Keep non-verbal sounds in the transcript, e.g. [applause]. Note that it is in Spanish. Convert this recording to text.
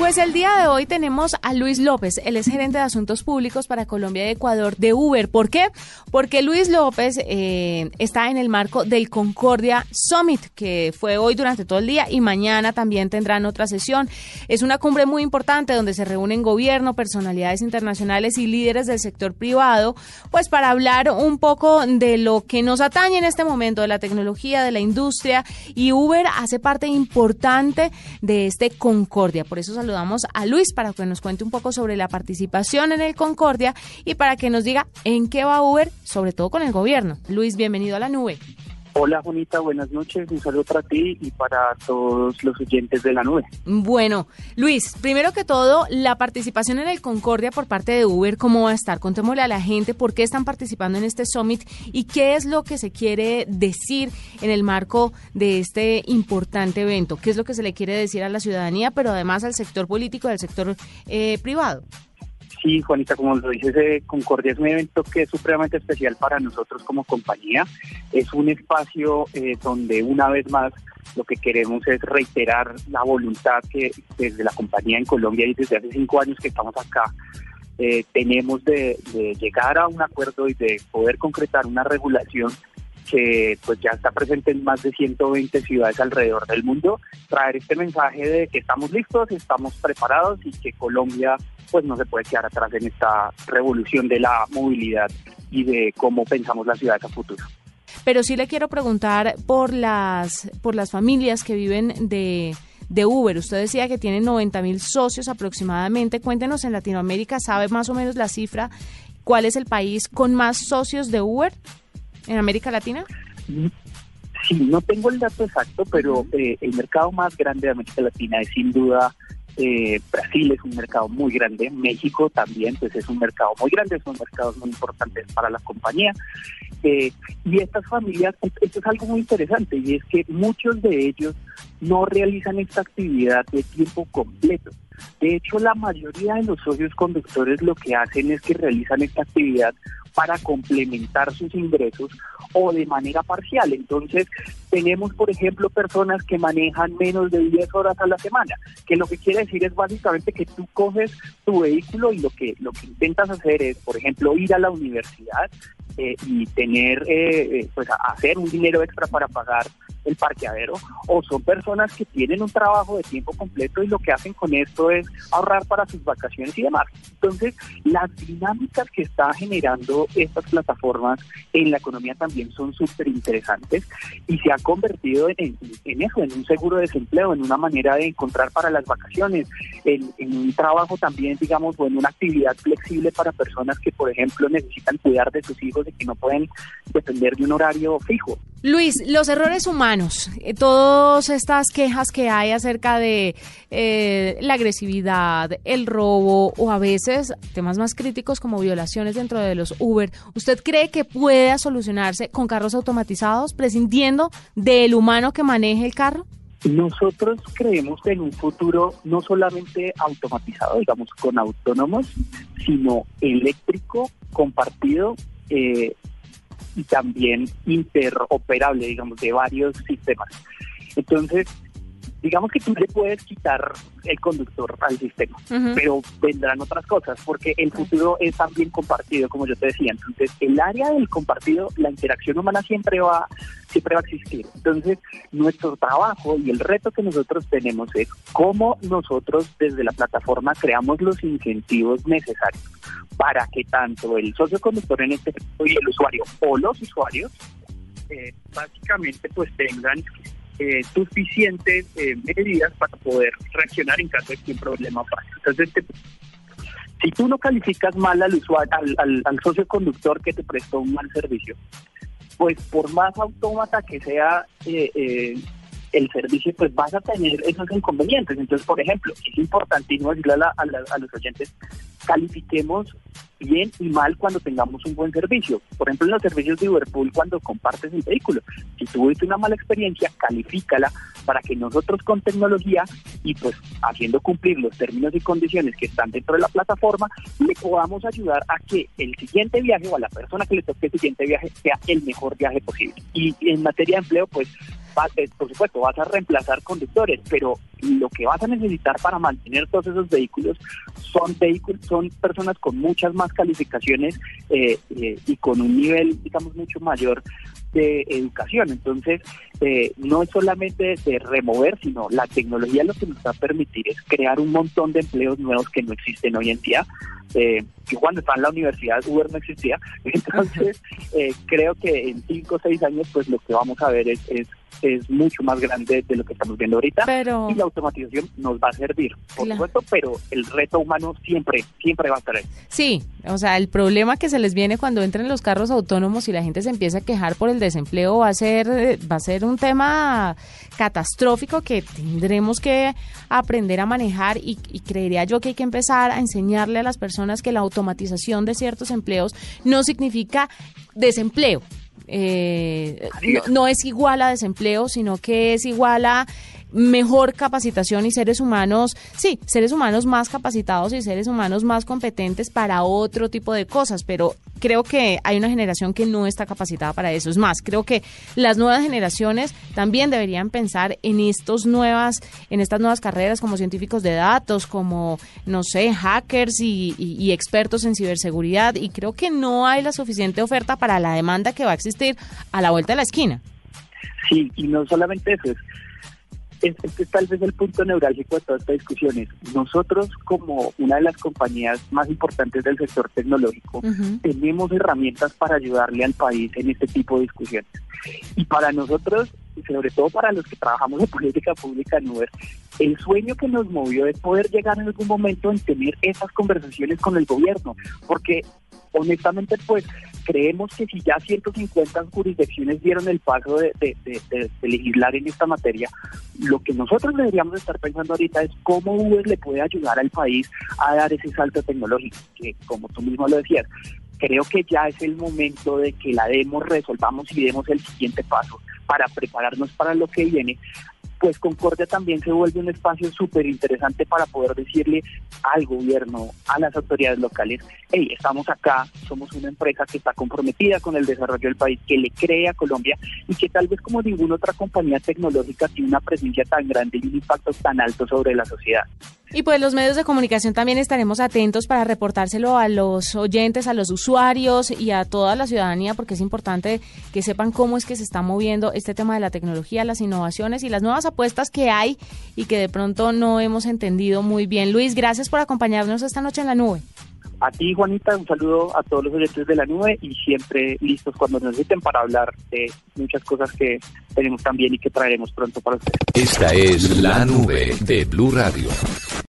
Pues el día de hoy tenemos a Luis López, él es gerente de Asuntos Públicos para Colombia y Ecuador de Uber. ¿Por qué? Porque Luis López eh, está en el marco del Concordia Summit, que fue hoy durante todo el día y mañana también tendrán otra sesión. Es una cumbre muy importante donde se reúnen gobierno, personalidades internacionales y líderes del sector privado, pues para hablar un poco de lo que nos atañe en este momento, de la tecnología, de la industria, y Uber hace parte importante de este Concordia. Por eso saludamos a Luis para que nos cuente un poco sobre la participación en el Concordia y para que nos diga en qué va Uber, sobre todo con el gobierno. Luis, bienvenido a la nube. Hola, Juanita, buenas noches. Un saludo para ti y para todos los oyentes de la nube. Bueno, Luis, primero que todo, la participación en el Concordia por parte de Uber, ¿cómo va a estar? Contémosle a la gente por qué están participando en este summit y qué es lo que se quiere decir en el marco de este importante evento. ¿Qué es lo que se le quiere decir a la ciudadanía, pero además al sector político y al sector eh, privado? Sí, Juanita, como lo dices, eh, Concordia es un evento que es supremamente especial para nosotros como compañía. Es un espacio eh, donde una vez más lo que queremos es reiterar la voluntad que desde la compañía en Colombia y desde hace cinco años que estamos acá eh, tenemos de, de llegar a un acuerdo y de poder concretar una regulación que pues ya está presente en más de 120 ciudades alrededor del mundo, traer este mensaje de que estamos listos, estamos preparados y que Colombia pues no se puede quedar atrás en esta revolución de la movilidad y de cómo pensamos las ciudades a futuro. Pero sí le quiero preguntar por las por las familias que viven de de Uber. Usted decía que tienen 90 mil socios aproximadamente. Cuéntenos en Latinoamérica, ¿sabe más o menos la cifra? ¿Cuál es el país con más socios de Uber en América Latina? Sí, no tengo el dato exacto, pero eh, el mercado más grande de América Latina es sin duda eh, Brasil es un mercado muy grande, México también, pues es un mercado muy grande, son mercados muy importantes para la compañía. Eh, y estas familias, esto es algo muy interesante, y es que muchos de ellos no realizan esta actividad de tiempo completo. De hecho, la mayoría de los socios conductores lo que hacen es que realizan esta actividad para complementar sus ingresos o de manera parcial. Entonces, tenemos, por ejemplo, personas que manejan menos de 10 horas a la semana, que lo que quiere decir es básicamente que tú coges tu vehículo y lo que, lo que intentas hacer es, por ejemplo, ir a la universidad eh, y tener, eh, eh, pues, hacer un dinero extra para pagar el parqueadero, o son personas que tienen un trabajo de tiempo completo y lo que hacen con esto es ahorrar para sus vacaciones y demás. Entonces, las dinámicas que está generando estas plataformas en la economía también son súper interesantes y se ha convertido en, eso, en un seguro de desempleo, en una manera de encontrar para las vacaciones, en, en un trabajo también, digamos, o en una actividad flexible para personas que, por ejemplo, necesitan cuidar de sus hijos y que no pueden depender de un horario fijo. Luis, los errores humanos, eh, todas estas quejas que hay acerca de eh, la agresividad, el robo o a veces temas más críticos como violaciones dentro de los Uber, ¿usted cree que pueda solucionarse con carros automatizados, prescindiendo del humano que maneje el carro? Nosotros creemos en un futuro no solamente automatizado, digamos, con autónomos, sino eléctrico, compartido, eh, y también interoperable, digamos, de varios sistemas. Entonces, digamos que tú le puedes quitar el conductor al sistema, pero vendrán otras cosas, porque el futuro es también compartido, como yo te decía. Entonces, el área del compartido, la interacción humana siempre va, siempre va a existir. Entonces, nuestro trabajo y el reto que nosotros tenemos es cómo nosotros desde la plataforma creamos los incentivos necesarios para que tanto el socio conductor en este caso y el usuario o los usuarios eh, básicamente pues tengan eh, suficientes eh, medidas para poder reaccionar en caso de que un problema pase. Entonces, si tú no calificas mal al usuario, al, socio conductor que te prestó un mal servicio, pues por más autómata que sea eh, el servicio, pues vas a tener esos inconvenientes. Entonces, por ejemplo, es importantísimo decirle a, a los oyentes, califiquemos bien y mal cuando tengamos un buen servicio. Por ejemplo, en los servicios de Uberpool, cuando compartes el vehículo, si tuviste una mala experiencia, califícala para que nosotros con tecnología y pues haciendo cumplir los términos y condiciones que están dentro de la plataforma, le podamos ayudar a que el siguiente viaje o a la persona que le toque el siguiente viaje sea el mejor viaje posible. Y en materia de empleo, pues por supuesto, vas a reemplazar conductores, pero lo que vas a necesitar para mantener todos esos vehículos son vehículos, son personas con muchas más calificaciones eh, eh, y con un nivel, digamos, mucho mayor de educación. Entonces, eh, no es solamente de remover, sino la tecnología lo que nos va a permitir es crear un montón de empleos nuevos que no existen hoy en día. Eh, yo cuando estaba en la universidad Uber no existía, [laughs] entonces [laughs] eh, creo que en cinco o seis años pues lo que vamos a ver es, es es mucho más grande de lo que estamos viendo ahorita y la automatización nos va a servir, por supuesto, pero el reto humano siempre, siempre va a estar ahí. Sí, o sea, el problema que se les viene cuando entren los carros autónomos y la gente se empieza a quejar por el desempleo va a ser, va a ser un tema catastrófico que tendremos que aprender a manejar y, y creería yo que hay que empezar a enseñarle a las personas que la automatización de ciertos empleos no significa desempleo, eh, no, es igual a desempleo, sino que es igual a mejor capacitación y seres humanos, sí, seres humanos más capacitados y seres humanos más competentes para otro tipo de cosas, pero creo que hay una generación que no está capacitada para eso. Es más, creo que las nuevas generaciones también deberían pensar en estos nuevas, en estas nuevas carreras como científicos de datos, como no sé, hackers y, expertos en ciberseguridad. Y creo que no hay la suficiente oferta para la demanda que va a existir a la vuelta de la esquina. Sí, y no solamente eso, es este es tal vez el punto neurálgico de todas estas discusiones. Nosotros, como una de las compañías más importantes del sector tecnológico, tenemos herramientas para ayudarle al país en este tipo de discusiones. Y para nosotros, sobre todo para los que trabajamos en política pública en Uber, el sueño que nos movió es poder llegar en algún momento en tener esas conversaciones con el gobierno, porque honestamente, pues creemos que si ya 150 jurisdicciones dieron el paso de, legislar en esta materia, lo que nosotros deberíamos estar pensando ahorita es cómo Uber le puede ayudar al país a dar ese salto tecnológico, que como tú mismo lo decías, creo que ya es el momento de que la demos, resolvamos y demos el siguiente paso para prepararnos para lo que viene, pues Concordia también se vuelve un espacio súper interesante para poder decirle al gobierno, a las autoridades locales, hey, estamos acá, somos una empresa que está comprometida con el desarrollo del país, que le cree a Colombia y que tal vez como ninguna otra compañía tecnológica tiene una presencia tan grande y un impacto tan alto sobre la sociedad. Y pues los medios de comunicación también estaremos atentos para reportárselo a los oyentes, a los usuarios y a toda la ciudadanía, porque es importante que sepan cómo es que se está moviendo este tema de la tecnología, las innovaciones y las nuevas apuestas que hay y que de pronto no hemos entendido muy bien. Luis, gracias por acompañarnos esta noche en la nube. A ti, Juanita, un saludo a todos los oyentes de la nube y siempre listos cuando nos necesiten para hablar de muchas cosas que tenemos también y que traeremos pronto para ustedes. Esta es la nube de Blue Radio.